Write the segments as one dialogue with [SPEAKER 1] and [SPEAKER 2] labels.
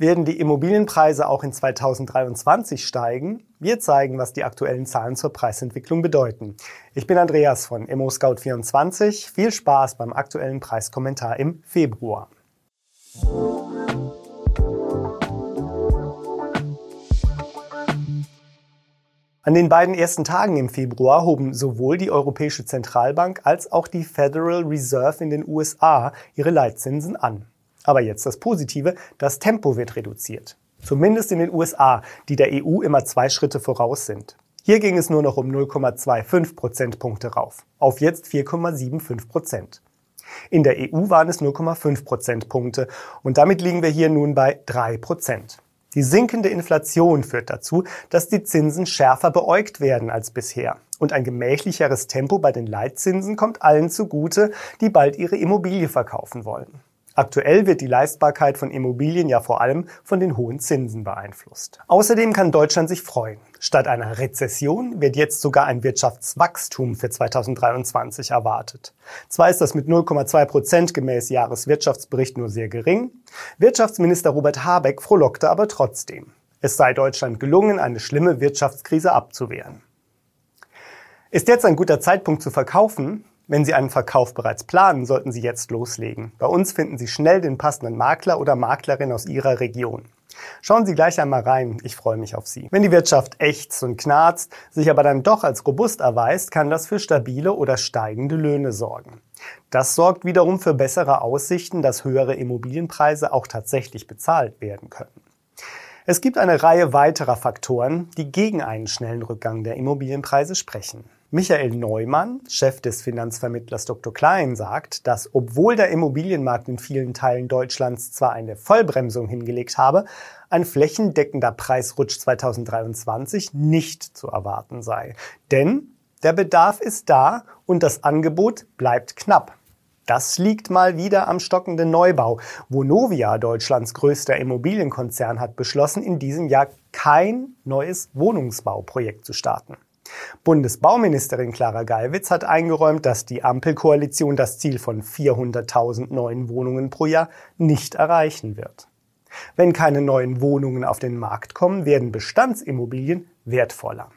[SPEAKER 1] Werden die Immobilienpreise auch in 2023 steigen? Wir zeigen, was die aktuellen Zahlen zur Preisentwicklung bedeuten. Ich bin Andreas von ImmoScout24. Viel Spaß beim aktuellen Preiskommentar im Februar. An den beiden ersten Tagen im Februar hoben sowohl die Europäische Zentralbank als auch die Federal Reserve in den USA ihre Leitzinsen an. Aber jetzt das Positive, das Tempo wird reduziert. Zumindest in den USA, die der EU immer zwei Schritte voraus sind. Hier ging es nur noch um 0,25 Prozentpunkte rauf, auf jetzt 4,75 Prozent. In der EU waren es 0,5 Prozentpunkte und damit liegen wir hier nun bei 3 Prozent. Die sinkende Inflation führt dazu, dass die Zinsen schärfer beäugt werden als bisher. Und ein gemächlicheres Tempo bei den Leitzinsen kommt allen zugute, die bald ihre Immobilie verkaufen wollen. Aktuell wird die Leistbarkeit von Immobilien ja vor allem von den hohen Zinsen beeinflusst. Außerdem kann Deutschland sich freuen. Statt einer Rezession wird jetzt sogar ein Wirtschaftswachstum für 2023 erwartet. Zwar ist das mit 0,2 Prozent gemäß Jahreswirtschaftsbericht nur sehr gering, Wirtschaftsminister Robert Habeck frohlockte aber trotzdem. Es sei Deutschland gelungen, eine schlimme Wirtschaftskrise abzuwehren. Ist jetzt ein guter Zeitpunkt zu verkaufen? Wenn Sie einen Verkauf bereits planen, sollten Sie jetzt loslegen. Bei uns finden Sie schnell den passenden Makler oder Maklerin aus Ihrer Region. Schauen Sie gleich einmal rein, ich freue mich auf Sie. Wenn die Wirtschaft ächzt und knarzt, sich aber dann doch als robust erweist, kann das für stabile oder steigende Löhne sorgen. Das sorgt wiederum für bessere Aussichten, dass höhere Immobilienpreise auch tatsächlich bezahlt werden können. Es gibt eine Reihe weiterer Faktoren, die gegen einen schnellen Rückgang der Immobilienpreise sprechen. Michael Neumann, Chef des Finanzvermittlers Dr. Klein, sagt, dass obwohl der Immobilienmarkt in vielen Teilen Deutschlands zwar eine Vollbremsung hingelegt habe, ein flächendeckender Preisrutsch 2023 nicht zu erwarten sei. Denn der Bedarf ist da und das Angebot bleibt knapp. Das liegt mal wieder am stockenden Neubau. Vonovia, Deutschlands größter Immobilienkonzern, hat beschlossen, in diesem Jahr kein neues Wohnungsbauprojekt zu starten. Bundesbauministerin Clara Geiwitz hat eingeräumt, dass die Ampelkoalition das Ziel von 400.000 neuen Wohnungen pro Jahr nicht erreichen wird. Wenn keine neuen Wohnungen auf den Markt kommen, werden Bestandsimmobilien wertvoller.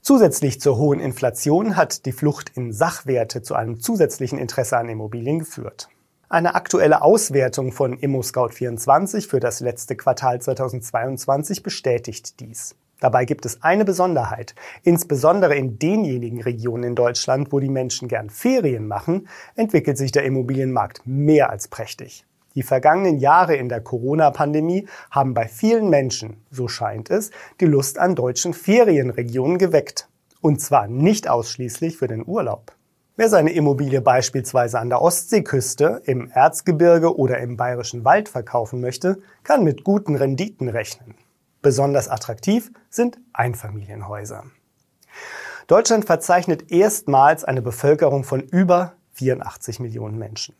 [SPEAKER 1] Zusätzlich zur hohen Inflation hat die Flucht in Sachwerte zu einem zusätzlichen Interesse an Immobilien geführt. Eine aktuelle Auswertung von ImmoScout24 für das letzte Quartal 2022 bestätigt dies. Dabei gibt es eine Besonderheit. Insbesondere in denjenigen Regionen in Deutschland, wo die Menschen gern Ferien machen, entwickelt sich der Immobilienmarkt mehr als prächtig. Die vergangenen Jahre in der Corona-Pandemie haben bei vielen Menschen, so scheint es, die Lust an deutschen Ferienregionen geweckt. Und zwar nicht ausschließlich für den Urlaub. Wer seine Immobilie beispielsweise an der Ostseeküste, im Erzgebirge oder im bayerischen Wald verkaufen möchte, kann mit guten Renditen rechnen. Besonders attraktiv sind Einfamilienhäuser. Deutschland verzeichnet erstmals eine Bevölkerung von über 84 Millionen Menschen.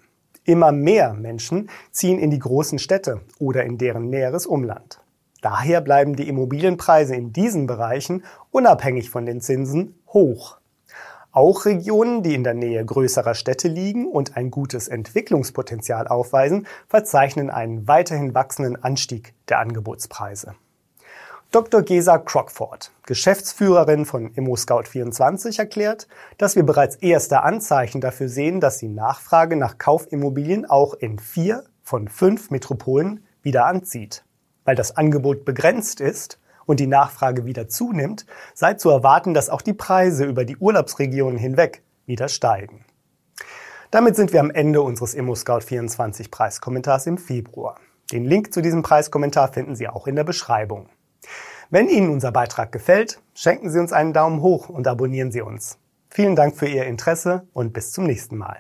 [SPEAKER 1] Immer mehr Menschen ziehen in die großen Städte oder in deren näheres Umland. Daher bleiben die Immobilienpreise in diesen Bereichen unabhängig von den Zinsen hoch. Auch Regionen, die in der Nähe größerer Städte liegen und ein gutes Entwicklungspotenzial aufweisen, verzeichnen einen weiterhin wachsenden Anstieg der Angebotspreise. Dr. Gesa Crockford, Geschäftsführerin von ImmoScout24, erklärt, dass wir bereits erste Anzeichen dafür sehen, dass die Nachfrage nach Kaufimmobilien auch in vier von fünf Metropolen wieder anzieht. Weil das Angebot begrenzt ist und die Nachfrage wieder zunimmt, sei zu erwarten, dass auch die Preise über die Urlaubsregionen hinweg wieder steigen. Damit sind wir am Ende unseres ImmoScout24 Preiskommentars im Februar. Den Link zu diesem Preiskommentar finden Sie auch in der Beschreibung. Wenn Ihnen unser Beitrag gefällt, schenken Sie uns einen Daumen hoch und abonnieren Sie uns. Vielen Dank für Ihr Interesse und bis zum nächsten Mal.